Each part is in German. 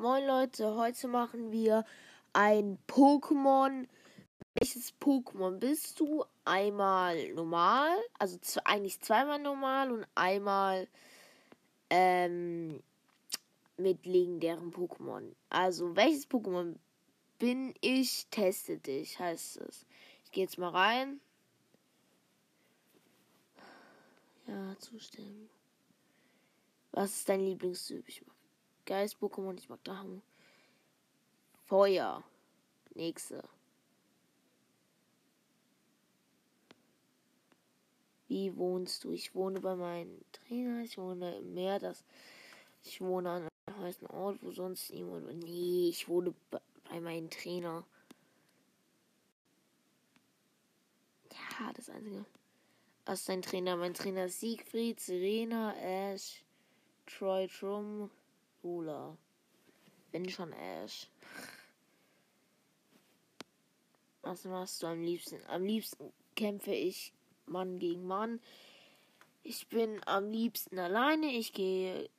Moin Leute, heute machen wir ein Pokémon. Welches Pokémon bist du? Einmal normal, also eigentlich zweimal normal und einmal ähm, mit legendären Pokémon. Also welches Pokémon bin ich? Teste dich, heißt es. Ich gehe jetzt mal rein. Ja, zustimmen. Was ist dein Lieblingstyp? Ich mag Geist-Pokémon, ich mag Drachen. Feuer. Nächste. Wie wohnst du? Ich wohne bei meinem Trainer. Ich wohne im Meer. Das, ich wohne an einem heißen Ort, wo sonst niemand. Nee, ich wohne bei meinem Trainer. Ja, das einzige. Was ist dein Trainer? Mein Trainer ist Siegfried, Serena, Ash, Troy Trum, Lola. Wenn schon Ash. Was machst du am liebsten? Am liebsten kämpfe ich Mann gegen Mann. Ich bin am liebsten alleine. Ich gehe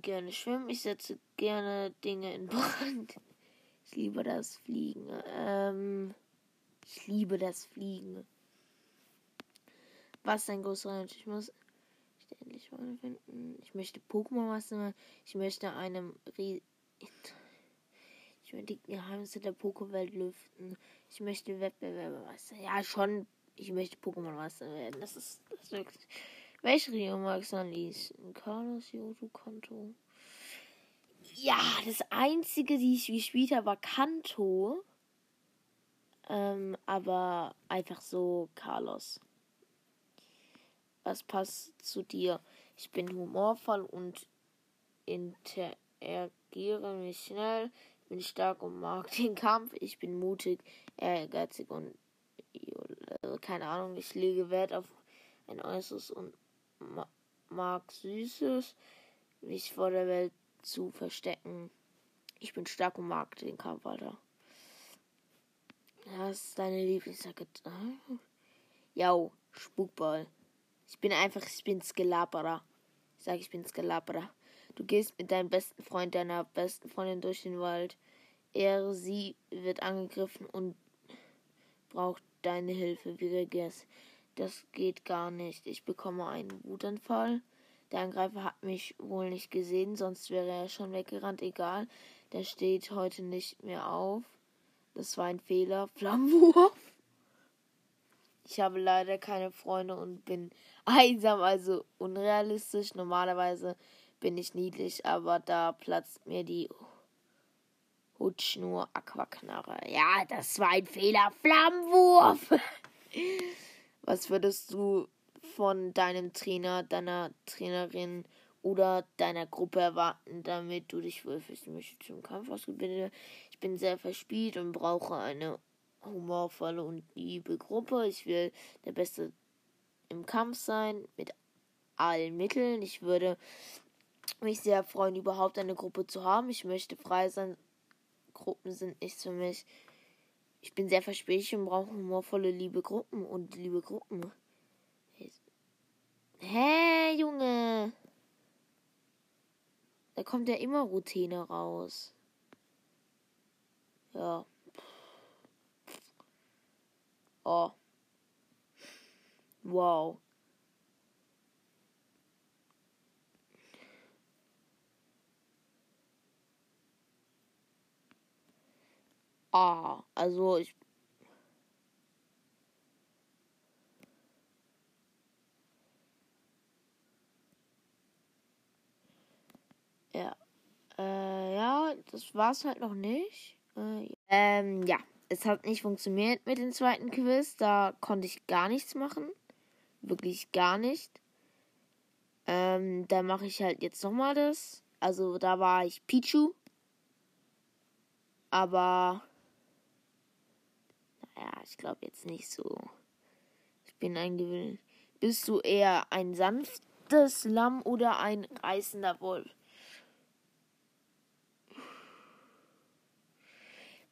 gerne schwimmen. Ich setze gerne Dinge in Brand. Ich liebe das Fliegen. Ähm, ich liebe das Fliegen. Was ein größerer Ich muss endlich mal finden. Ich möchte Pokémon Master. Ich möchte einem Rie Ich möchte die Geheimnisse der Pokéwelt lüften. Ich möchte Wettbewerbe Meister. Ja, schon. Ich möchte Pokémon Master werden. Das ist, das ist wirklich. Welche Rio magst du am liebsten? Carlos, Yoto, Kanto. Ja, das einzige, die ich gespielt habe, war Kanto. Ähm, aber einfach so Carlos was passt zu dir. Ich bin humorvoll und interagiere mich schnell, bin stark und mag den Kampf. Ich bin mutig, ehrgeizig und keine Ahnung, ich lege Wert auf ein Äußeres und mag Süßes, mich vor der Welt zu verstecken. Ich bin stark und mag den Kampf, Alter. Was ist deine Lieblingsjacke? Ja, Spukball. Ich bin einfach, ich bin Skelabra. Ich sage, ich bin Skelabra. Du gehst mit deinem besten Freund, deiner besten Freundin durch den Wald. Er, sie wird angegriffen und braucht deine Hilfe. Wie reagierst Das geht gar nicht. Ich bekomme einen Wutanfall. Der Angreifer hat mich wohl nicht gesehen, sonst wäre er schon weggerannt. Egal, der steht heute nicht mehr auf. Das war ein Fehler. Flammenwurf. Ich habe leider keine Freunde und bin einsam, also unrealistisch. Normalerweise bin ich niedlich, aber da platzt mir die Hutschnur Aquaknarre. Ja, das war ein Fehler. Flammenwurf! Was würdest du von deinem Trainer, deiner Trainerin oder deiner Gruppe erwarten, damit du dich wohlfühlst? Ich möchte zum Kampf ausgebildet. Ich bin sehr verspielt und brauche eine humorvolle und liebe Gruppe. Ich will der Beste im Kampf sein, mit allen Mitteln. Ich würde mich sehr freuen, überhaupt eine Gruppe zu haben. Ich möchte frei sein. Gruppen sind nichts für mich. Ich bin sehr verspielt und brauche humorvolle, liebe Gruppen und liebe Gruppen. Hä, Junge? Da kommt ja immer Routine raus. Ja. Oh. Wow. Ah, also ich. Ja. Äh, ja, das war's halt noch nicht. Äh, ähm, ja es hat nicht funktioniert mit dem zweiten Quiz. Da konnte ich gar nichts machen. Wirklich gar nicht. Ähm, da mache ich halt jetzt nochmal das. Also da war ich Pichu. Aber naja, ich glaube jetzt nicht so. Ich bin ein Gewinn. Bist du eher ein sanftes Lamm oder ein reißender Wolf?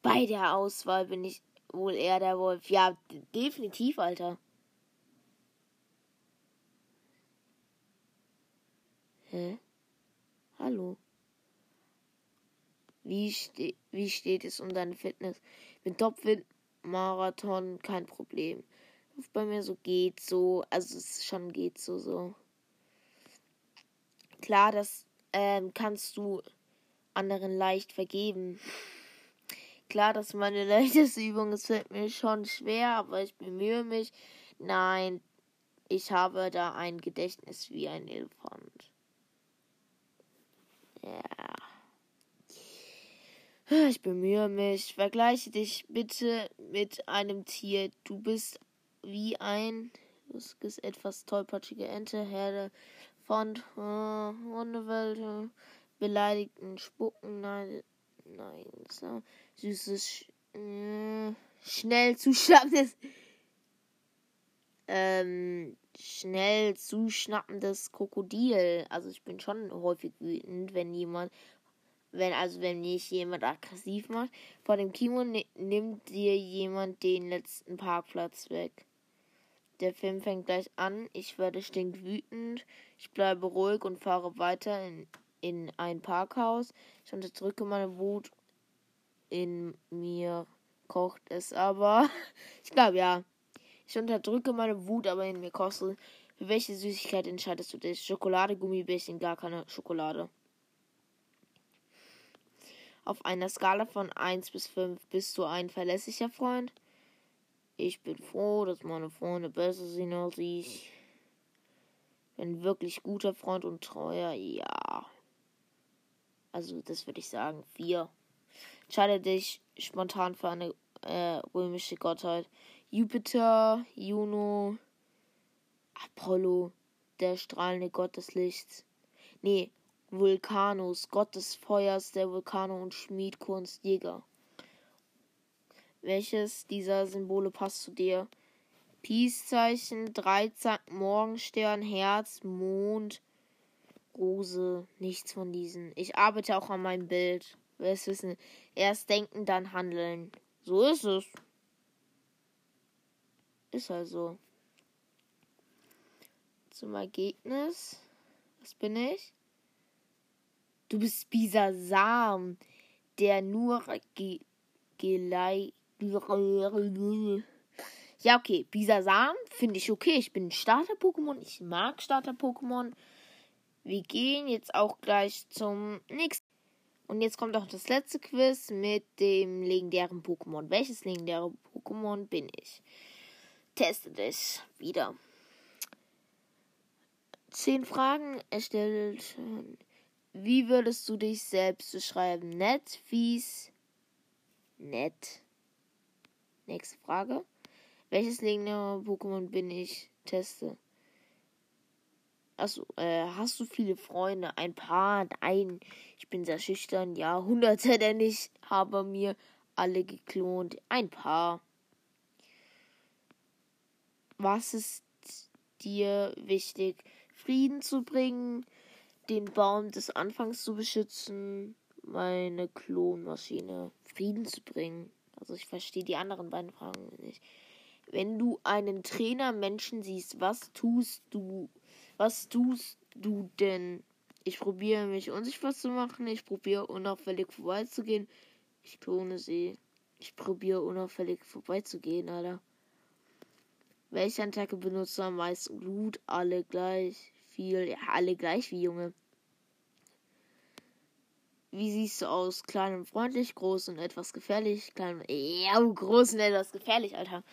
Bei der Auswahl bin ich wohl eher der Wolf. Ja, definitiv, Alter. Hä? Hallo? Wie, ste wie steht es um deine Fitness? Mit Topfit, Marathon, kein Problem. Bei mir so geht so, also es schon geht so so. Klar, das ähm, kannst du anderen leicht vergeben. Klar, das ist meine leichteste Übung. Es fällt mir schon schwer, aber ich bemühe mich. Nein, ich habe da ein Gedächtnis wie ein Elefant. Ja. Ich bemühe mich. Vergleiche dich bitte mit einem Tier. Du bist wie ein ist etwas tollpatschige Ente, Herde von äh, Hundewelt, beleidigten Spucken, nein, nein, so, süßes, äh, schnell zuschnappendes, ähm, schnell zuschnappendes Krokodil. Also ich bin schon häufig wütend, wenn jemand wenn also wenn mich jemand aggressiv macht. Vor dem Kino nimmt dir jemand den letzten Parkplatz weg. Der Film fängt gleich an. Ich werde stinkwütend. Ich bleibe ruhig und fahre weiter in, in ein Parkhaus. Ich unterdrücke meine Wut. In mir kocht es aber. Ich glaube ja. Ich unterdrücke meine Wut, aber in mir kostet. Für welche Süßigkeit entscheidest du dich? Schokolade, Gummibärchen, gar keine Schokolade. Auf einer Skala von 1 bis 5 bist du ein verlässlicher Freund? Ich bin froh, dass meine Freunde besser sind als ich. Bin wirklich guter Freund und treuer, ja. Also, das würde ich sagen. 4. Entscheide dich spontan für eine äh, römische Gottheit. Jupiter, Juno, Apollo, der strahlende Gott des Lichts. Nee, Vulkanus, Gott des Feuers, der Vulkane und Schmiedkunst, Jäger. Welches dieser Symbole passt zu dir? Peace-Zeichen, Dreizack, Morgenstern, Herz, Mond, Rose. Nichts von diesen. Ich arbeite auch an meinem Bild. Wer es wissen? Erst denken, dann handeln. So ist es. Ist halt so. Zum Ergebnis. Was bin ich? Du bist Bisasam, der nur ge gelei ja, okay. Bisasam finde ich okay. Ich bin Starter-Pokémon. Ich mag Starter-Pokémon. Wir gehen jetzt auch gleich zum nächsten. Und jetzt kommt auch das letzte Quiz mit dem legendären Pokémon. Welches legendäre Pokémon bin ich? Teste dich wieder. Zehn Fragen erstellt wie würdest du dich selbst beschreiben? Nett, fies, nett. Nächste Frage. Welches legendäre Pokémon bin ich? Teste. Achso, äh, hast du viele Freunde? Ein paar? Nein. Ich bin sehr schüchtern. Ja, hunderte, denn ich habe mir alle geklont. Ein paar. Was ist dir wichtig? Frieden zu bringen? den Baum des Anfangs zu beschützen, meine Klonmaschine Frieden zu bringen. Also ich verstehe die anderen beiden Fragen nicht. Wenn du einen Trainer Menschen siehst, was tust du? Was tust du denn? Ich probiere mich unsichtbar zu machen. Ich probiere unauffällig vorbeizugehen. Ich klone sie. Ich probiere unauffällig vorbeizugehen, Alter. Welche Attacke benutzt du am meisten? Blut, alle gleich viel. Ja, alle gleich wie Junge. Wie siehst du aus? Klein und freundlich, groß und etwas gefährlich. Klein und ja, groß und etwas gefährlich, Alter.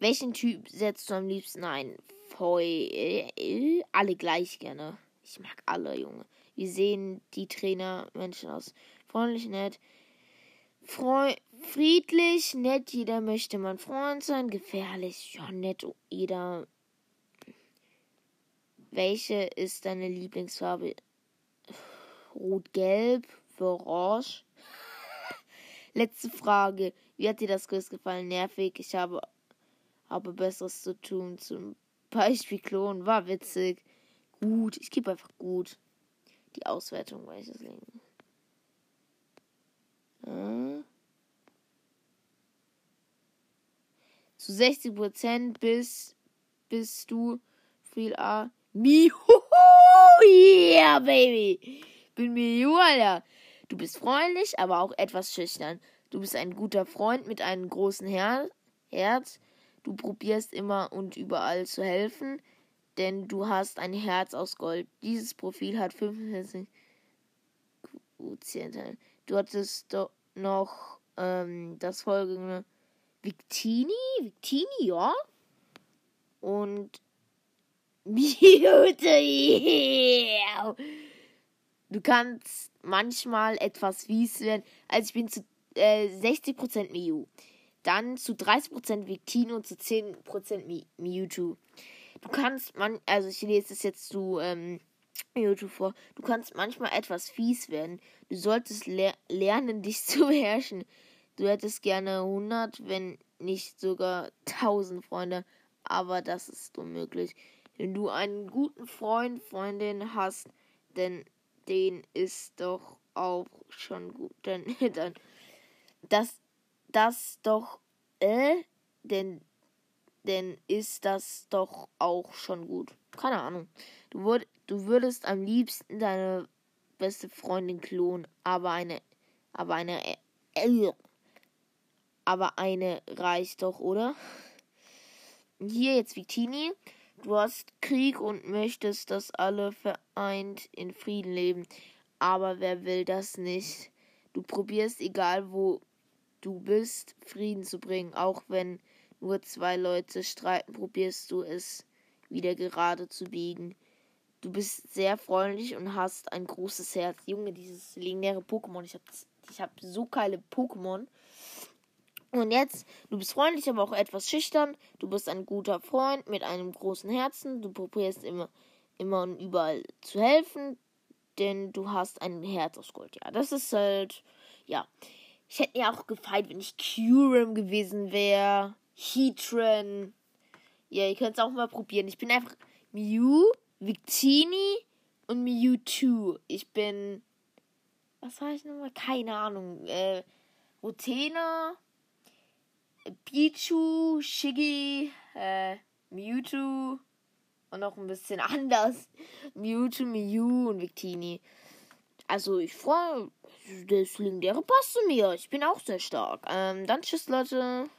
Welchen Typ setzt du am liebsten ein? Voll. Äh, alle gleich gerne. Ich mag alle, Junge. Wie sehen die Trainer Menschen aus? Freundlich, nett. Freu friedlich, nett. Jeder möchte mein Freund sein. Gefährlich, ja, nett. Jeder welche ist deine Lieblingsfarbe? Rot-Gelb Orange. Letzte Frage. Wie hat dir das Quiz gefallen? Nervig. Ich habe, habe Besseres zu tun. Zum Beispiel Klon. War witzig. Gut. Ich gebe einfach gut. Die Auswertung, welches Leben. Äh. Zu 60% bist, bist du viel A. Miho, yeah, baby. Bin Mew, Alter. Du bist freundlich, aber auch etwas schüchtern. Du bist ein guter Freund mit einem großen Her Herz. Du probierst immer und überall zu helfen, denn du hast ein Herz aus Gold. Dieses Profil hat 45 Quotienten. Du hattest doch noch ähm, das folgende Victini? Victini, ja. Und Mewtwo. Du kannst manchmal etwas fies werden. Also ich bin zu äh, 60% Mew. Dann zu 30% Victino und zu 10% Mewtwo. Du kannst man, also ich lese es jetzt zu ähm, Mewtwo vor. Du kannst manchmal etwas fies werden. Du solltest le lernen, dich zu beherrschen. Du hättest gerne 100, wenn nicht sogar 1000 Freunde. Aber das ist unmöglich. Wenn du einen guten Freund, Freundin hast, denn den ist doch auch schon gut. Denn, dann, das, das doch, äh, denn, denn ist das doch auch schon gut. Keine Ahnung. Du, würd, du würdest am liebsten deine beste Freundin klonen, aber eine, aber eine, äh, aber eine reicht doch, oder? Hier jetzt Victini. Du hast Krieg und möchtest, dass alle vereint in Frieden leben. Aber wer will das nicht? Du probierst, egal wo du bist, Frieden zu bringen. Auch wenn nur zwei Leute streiten, probierst du es wieder gerade zu biegen. Du bist sehr freundlich und hast ein großes Herz. Junge, dieses legendäre Pokémon. Ich habe ich hab so geile Pokémon. Und jetzt, du bist freundlich, aber auch etwas schüchtern. Du bist ein guter Freund mit einem großen Herzen. Du probierst immer, immer und überall zu helfen, denn du hast ein Herz aus Gold. Ja, das ist halt, ja. Ich hätte mir auch gefeiert, wenn ich Curum gewesen wäre. Heatran. Ja, ihr könnt es auch mal probieren. Ich bin einfach Mew, Victini und Mewtwo. Ich bin. Was war ich nochmal? Keine Ahnung. Äh, Rotena. Pichu, Shiggy, äh, Mewtwo und noch ein bisschen anders. Mewtwo, Mew und Victini. Also ich freue, das legendäre passt zu mir. Ich bin auch sehr stark. Ähm, dann tschüss, Leute.